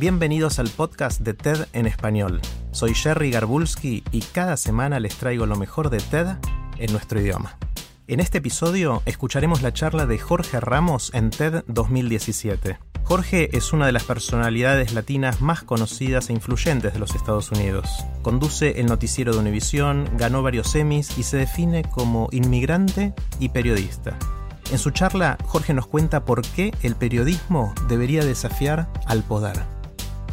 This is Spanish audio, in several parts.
Bienvenidos al podcast de TED en español. Soy Jerry Garbulski y cada semana les traigo lo mejor de TED en nuestro idioma. En este episodio escucharemos la charla de Jorge Ramos en TED 2017. Jorge es una de las personalidades latinas más conocidas e influyentes de los Estados Unidos. Conduce el noticiero de Univisión, ganó varios Emmys y se define como inmigrante y periodista. En su charla, Jorge nos cuenta por qué el periodismo debería desafiar al poder.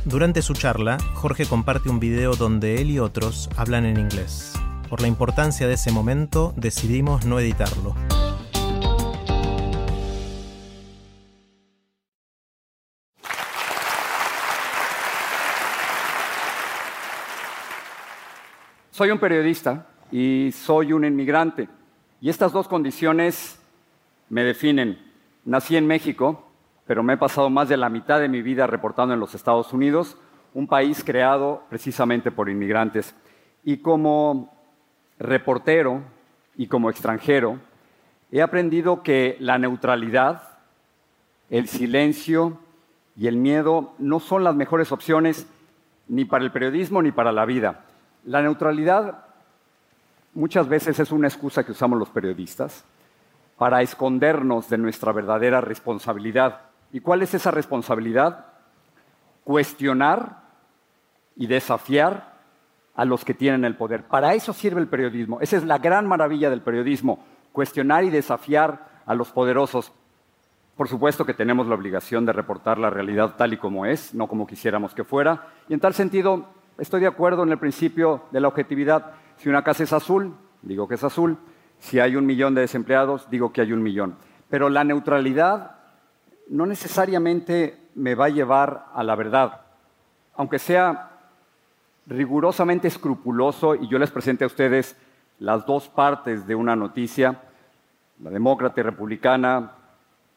Durante su charla, Jorge comparte un video donde él y otros hablan en inglés. Por la importancia de ese momento, decidimos no editarlo. Soy un periodista y soy un inmigrante. Y estas dos condiciones me definen. Nací en México, pero me he pasado más de la mitad de mi vida reportando en los Estados Unidos, un país creado precisamente por inmigrantes. Y como reportero y como extranjero, he aprendido que la neutralidad, el silencio y el miedo no son las mejores opciones ni para el periodismo ni para la vida. La neutralidad muchas veces es una excusa que usamos los periodistas para escondernos de nuestra verdadera responsabilidad. ¿Y cuál es esa responsabilidad? Cuestionar y desafiar a los que tienen el poder. Para eso sirve el periodismo. Esa es la gran maravilla del periodismo, cuestionar y desafiar a los poderosos. Por supuesto que tenemos la obligación de reportar la realidad tal y como es, no como quisiéramos que fuera. Y en tal sentido, estoy de acuerdo en el principio de la objetividad. Si una casa es azul, digo que es azul. Si hay un millón de desempleados, digo que hay un millón. Pero la neutralidad no necesariamente me va a llevar a la verdad. Aunque sea rigurosamente escrupuloso y yo les presente a ustedes las dos partes de una noticia, la demócrata y republicana,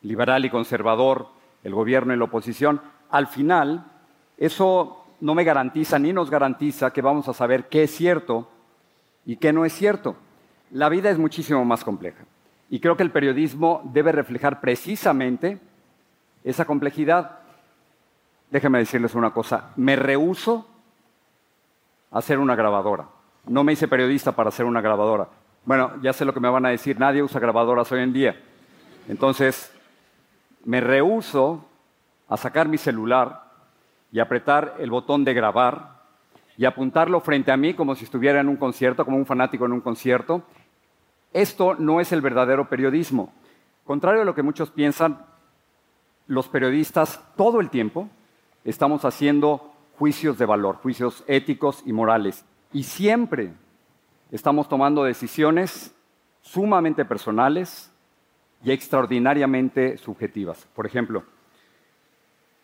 liberal y conservador, el gobierno y la oposición, al final eso no me garantiza ni nos garantiza que vamos a saber qué es cierto y qué no es cierto. La vida es muchísimo más compleja. Y creo que el periodismo debe reflejar precisamente esa complejidad. Déjenme decirles una cosa, me rehuso a ser una grabadora. No me hice periodista para ser una grabadora. Bueno, ya sé lo que me van a decir, nadie usa grabadoras hoy en día. Entonces, me rehuso a sacar mi celular y apretar el botón de grabar y apuntarlo frente a mí como si estuviera en un concierto, como un fanático en un concierto. Esto no es el verdadero periodismo. Contrario a lo que muchos piensan, los periodistas todo el tiempo estamos haciendo juicios de valor, juicios éticos y morales. Y siempre estamos tomando decisiones sumamente personales y extraordinariamente subjetivas. Por ejemplo,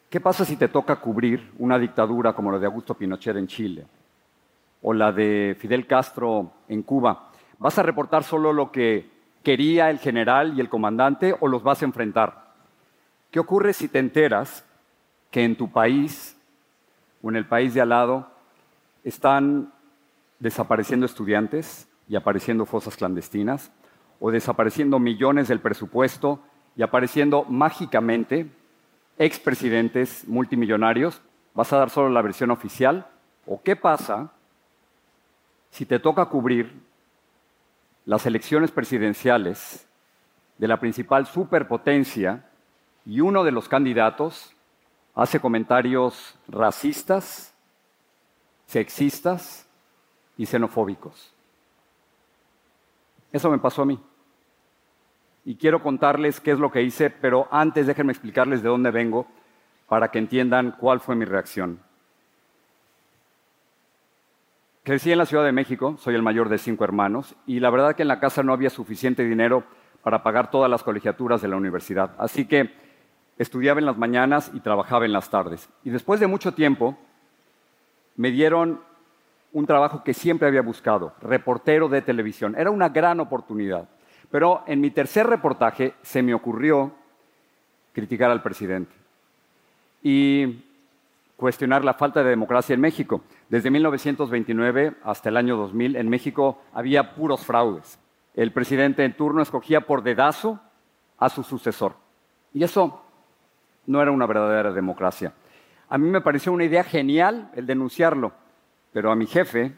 ¿Qué pasa si te toca cubrir una dictadura como la de Augusto Pinochet en Chile o la de Fidel Castro en Cuba? ¿Vas a reportar solo lo que quería el general y el comandante o los vas a enfrentar? ¿Qué ocurre si te enteras que en tu país o en el país de al lado están desapareciendo estudiantes y apareciendo fosas clandestinas o desapareciendo millones del presupuesto y apareciendo mágicamente expresidentes multimillonarios? ¿Vas a dar solo la versión oficial? ¿O qué pasa si te toca cubrir las elecciones presidenciales de la principal superpotencia y uno de los candidatos hace comentarios racistas, sexistas y xenofóbicos? Eso me pasó a mí y quiero contarles qué es lo que hice, pero antes déjenme explicarles de dónde vengo para que entiendan cuál fue mi reacción. Crecí en la Ciudad de México, soy el mayor de cinco hermanos, y la verdad que en la casa no había suficiente dinero para pagar todas las colegiaturas de la universidad. Así que estudiaba en las mañanas y trabajaba en las tardes. Y después de mucho tiempo, me dieron un trabajo que siempre había buscado, reportero de televisión. Era una gran oportunidad. Pero en mi tercer reportaje se me ocurrió criticar al presidente y cuestionar la falta de democracia en México. Desde 1929 hasta el año 2000 en México había puros fraudes. El presidente en turno escogía por dedazo a su sucesor. Y eso no era una verdadera democracia. A mí me pareció una idea genial el denunciarlo, pero a mi jefe,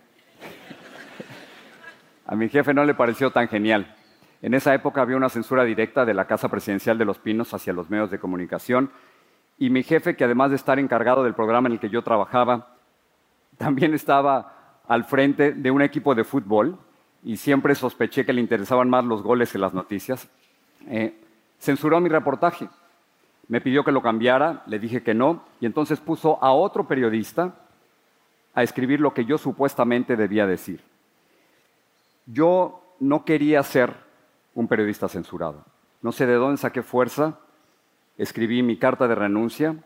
a mi jefe no le pareció tan genial. En esa época había una censura directa de la Casa Presidencial de los Pinos hacia los medios de comunicación y mi jefe, que además de estar encargado del programa en el que yo trabajaba, también estaba al frente de un equipo de fútbol y siempre sospeché que le interesaban más los goles que las noticias. Eh, censuró mi reportaje. Me pidió que lo cambiara, le dije que no, y entonces puso a otro periodista a escribir lo que yo supuestamente debía decir. Yo no quería ser un periodista censurado. No sé de dónde saqué fuerza, escribí mi carta de renuncia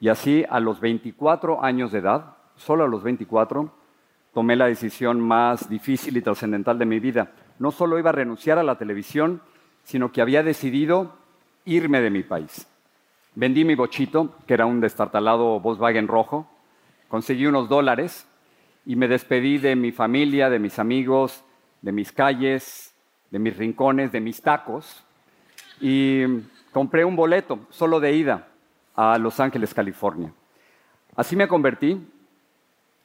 y así a los 24 años de edad, solo a los 24, tomé la decisión más difícil y trascendental de mi vida. No solo iba a renunciar a la televisión, sino que había decidido irme de mi país. Vendí mi bochito, que era un destartalado Volkswagen rojo, conseguí unos dólares y me despedí de mi familia, de mis amigos, de mis calles, de mis rincones, de mis tacos y compré un boleto solo de ida a Los Ángeles, California. Así me convertí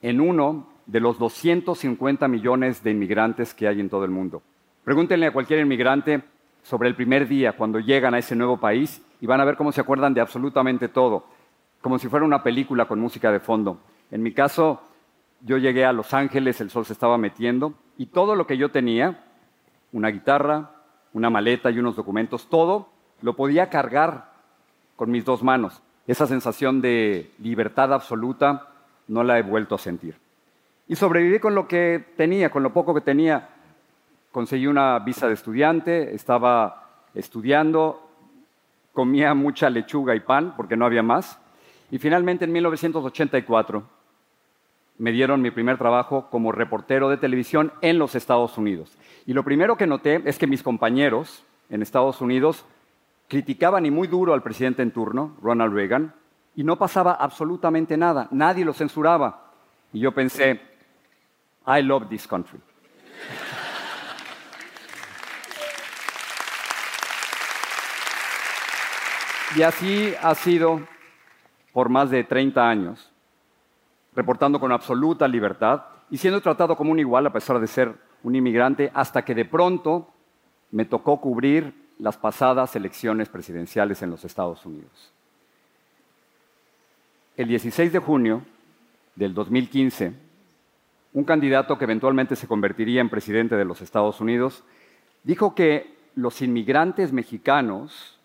en uno de los 250 millones de inmigrantes que hay en todo el mundo. Pregúntenle a cualquier inmigrante sobre el primer día cuando llegan a ese nuevo país y van a ver cómo se acuerdan de absolutamente todo, como si fuera una película con música de fondo. En mi caso, yo llegué a Los Ángeles, el sol se estaba metiendo y todo lo que yo tenía, una guitarra, una maleta y unos documentos, todo lo podía cargar con mis dos manos. Esa sensación de libertad absoluta no la he vuelto a sentir. Y sobreviví con lo que tenía, con lo poco que tenía conseguí una visa de estudiante, estaba estudiando, comía mucha lechuga y pan porque no había más. Y finalmente en 1984 me dieron mi primer trabajo como reportero de televisión en los Estados Unidos. Y lo primero que noté es que mis compañeros en Estados Unidos criticaban y muy duro al presidente en turno, Ronald Reagan, y no pasaba absolutamente nada, nadie lo censuraba. Y yo pensé, I love this country. Y así ha sido por más de 30 años, reportando con absoluta libertad y siendo tratado como un igual a pesar de ser un inmigrante, hasta que de pronto me tocó cubrir las pasadas elecciones presidenciales en los Estados Unidos. El 16 de junio del 2015, un candidato que eventualmente se convertiría en presidente de los Estados Unidos, dijo que los inmigrantes mexicanos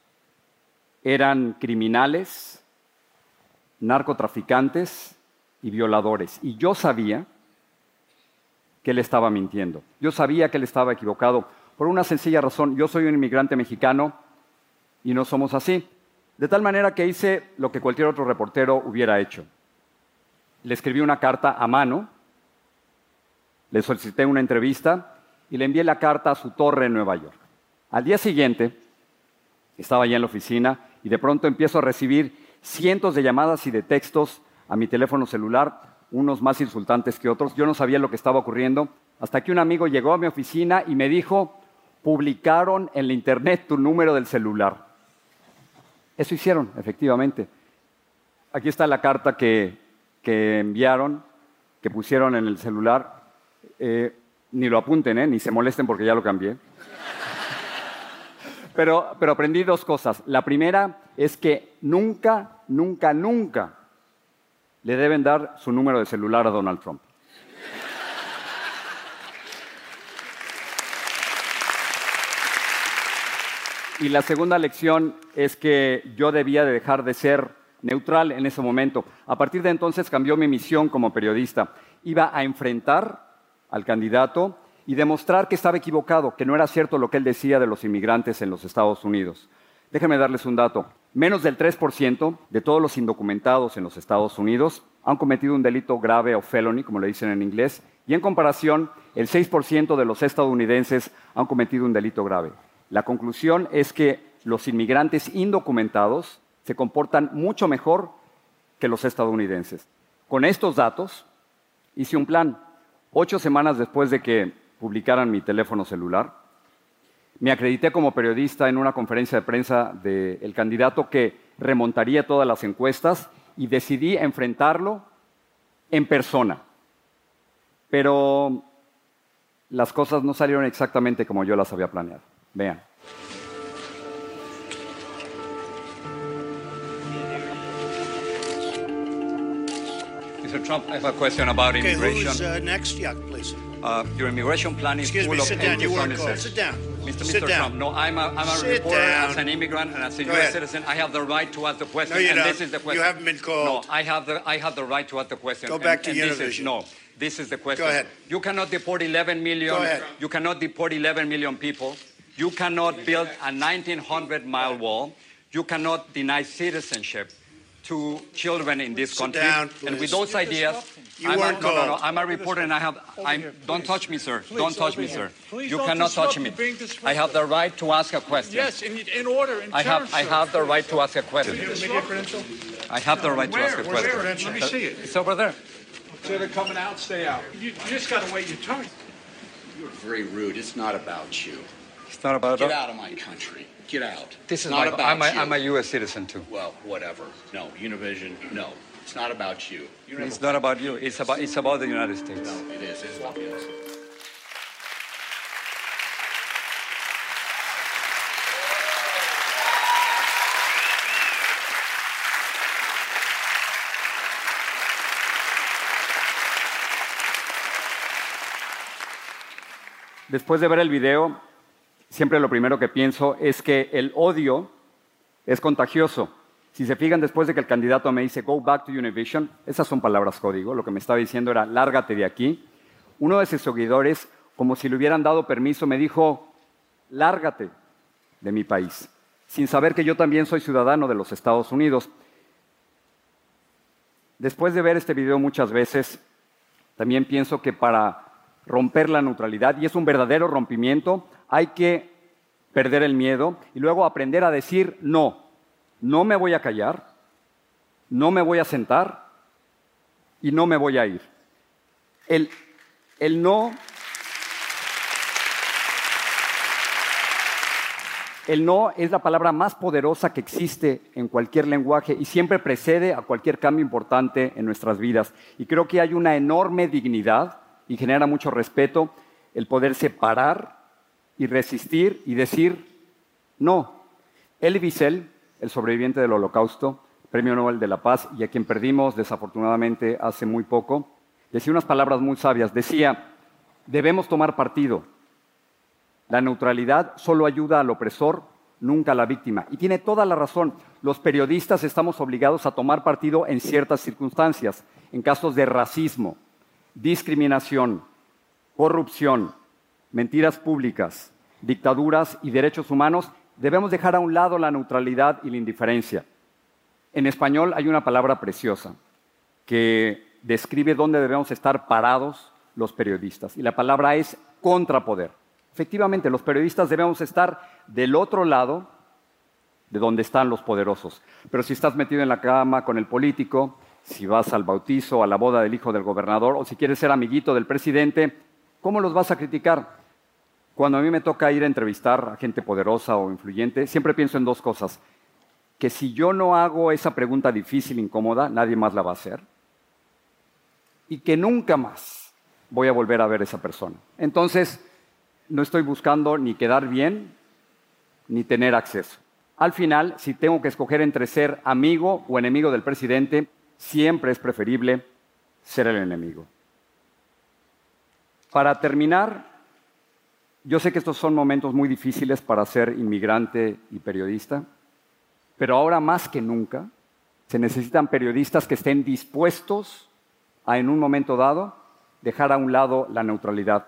eran criminales, narcotraficantes y violadores. Y yo sabía que él estaba mintiendo. Yo sabía que él estaba equivocado por una sencilla razón. Yo soy un inmigrante mexicano y no somos así. De tal manera que hice lo que cualquier otro reportero hubiera hecho. Le escribí una carta a mano, le solicité una entrevista y le envié la carta a su torre en Nueva York. Al día siguiente, estaba allá en la oficina y de pronto empiezo a recibir cientos de llamadas y de textos a mi teléfono celular, unos más insultantes que otros. Yo no sabía lo que estaba ocurriendo hasta que un amigo llegó a mi oficina y me dijo, publicaron en la internet tu número del celular. Eso hicieron, efectivamente. Aquí está la carta que, enviaron, que pusieron en el celular. Eh, ni lo apunten, ¿eh? ni se molesten porque ya lo cambié. Pero, aprendí dos cosas. La primera es que nunca, nunca, nunca le deben dar su número de celular a Donald Trump. Y la segunda lección es que yo debía de dejar de ser neutral en ese momento. A partir de entonces cambió mi misión como periodista. Iba a enfrentar al candidato y demostrar que estaba equivocado, que no era cierto lo que él decía de los inmigrantes en los Estados Unidos. Déjenme darles un dato. Menos del 3% de todos los indocumentados en los Estados Unidos han cometido un delito grave o felony, como le dicen en inglés, y en comparación, el 6% de los estadounidenses han cometido un delito grave. La conclusión es que los inmigrantes indocumentados se comportan mucho mejor que los estadounidenses. Con estos datos, hice un plan. Ocho semanas después de que publicaran mi teléfono celular, me acredité como periodista en una conferencia de prensa del candidato que remontaría todas las encuestas y decidí enfrentarlo en persona. Pero las cosas no salieron exactamente como yo las había planeado. Vean. Mr. Trump, I have a question about Okay, immigration. who's uh, next? Yeah, please. Uh, your immigration plan is Excuse full me, of sit down. empty You weren't promises. called. Sit down. Mr. Sit Mr. down. Trump, no, I'm a, I'm a Sit reporter down. as an immigrant and as a Go U.S. ahead. citizen. I have the right to ask the question, No, you and don't. this is the You haven't been called. No, I have the, I have the right to ask the question. Go and- back to and this is- no, this is the question. Go ahead. You cannot deport 11 million. Go ahead. You cannot deport 11 million people. You cannot build a 1,900 mile wall. You cannot deny citizenship to children in this Sit country. down, and with please. those ideas, I'm a, no, no, no. I'm a reporter and I have. I'm, here, don't touch me, sir. Please, don't touch me, here. sir. Please you cannot touch me. You're being disruptive. I have the right to ask a question. Yes, in, in order, in I have, terms, I have the right to ask a question. Disruptive. I have the right to ask a question. the credential? Let me uh, see it. It's over there. So they're coming out, stay out. You, you just got to wait your turn. You're very rude. It's not about you. It's not about Get out of my country. Get out. This is not my, about I'm, a, you. I'm a U.S. citizen too. Well, whatever. No, Univision. No, it's not about you. You don't It's not about you. It's about, it's about the United States. No, it is. It's not. Yes. Después de ver el video, siempre lo primero que pienso es que el odio es contagioso. Si se fijan, después de que el candidato me dice, go back to Univision, esas son palabras código, lo que me estaba diciendo era, lárgate de aquí. Uno de sus seguidores, como si le hubieran dado permiso, me dijo, lárgate de mi país, sin saber que yo también soy ciudadano de los Estados Unidos. Después de ver este video muchas veces, también pienso que para romper la neutralidad, y es un verdadero rompimiento, hay que perder el miedo y luego aprender a decir no. No me voy a callar, no me voy a sentar y no me voy a ir. El, el no El no es la palabra más poderosa que existe en cualquier lenguaje y siempre precede a cualquier cambio importante en nuestras vidas. Y creo que hay una enorme dignidad y genera mucho respeto el poder separar y resistir y decir no. Elie Wiesel, el sobreviviente del Holocausto, Premio Nobel de la Paz y a quien perdimos desafortunadamente hace muy poco, decía unas palabras muy sabias. Decía, debemos tomar partido. La neutralidad solo ayuda al opresor, nunca a la víctima. Y tiene toda la razón. Los periodistas estamos obligados a tomar partido en ciertas circunstancias, en casos de racismo, discriminación, corrupción, mentiras públicas, dictaduras y derechos humanos. Debemos dejar a un lado la neutralidad y la indiferencia. En español hay una palabra preciosa que describe dónde debemos estar parados los periodistas. Y la palabra es contrapoder. Efectivamente, los periodistas debemos estar del otro lado de donde están los poderosos. Pero si estás metido en la cama con el político, si vas al bautizo, a la boda del hijo del gobernador, o si quieres ser amiguito del presidente, ¿cómo los vas a criticar? Cuando a mí me toca ir a entrevistar a gente poderosa o influyente, siempre pienso en dos cosas. Que si yo no hago esa pregunta difícil, incómoda, nadie más la va a hacer. Y que nunca más voy a volver a ver a esa persona. Entonces, no estoy buscando ni quedar bien, ni tener acceso. Al final, si tengo que escoger entre ser amigo o enemigo del presidente, siempre es preferible ser el enemigo. Para terminar, yo sé que estos son momentos muy difíciles para ser inmigrante y periodista, pero ahora más que nunca se necesitan periodistas que estén dispuestos a, en un momento dado, dejar a un lado la neutralidad.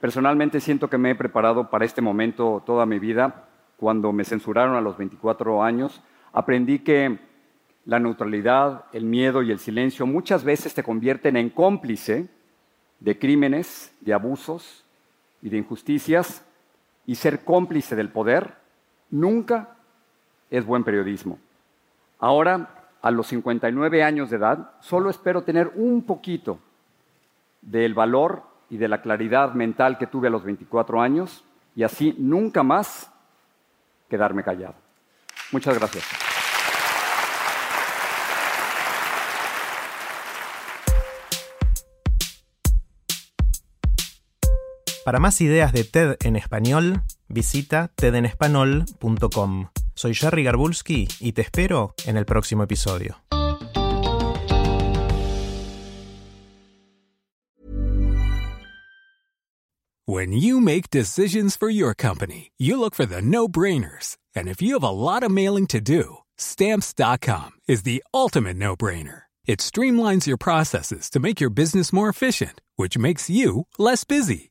Personalmente siento que me he preparado para este momento toda mi vida. Cuando me censuraron a los 24 años, aprendí que la neutralidad, el miedo y el silencio muchas veces te convierten en cómplice de crímenes, de abusos y de injusticias, y ser cómplice del poder nunca es buen periodismo. Ahora, a los 59 años de edad, solo espero tener un poquito del valor y de la claridad mental que tuve a los 24 años y así nunca más quedarme callado. Muchas gracias. Para más ideas de TED en español, visita tedenespanol.com. Soy Jerry Garbulski y te espero en el próximo episodio. When you make decisions for your company, you look for the no-brainers. And if you have a lot of mailing to do, stamps.com is the ultimate no-brainer. It streamlines your processes to make your business more efficient, which makes you less busy.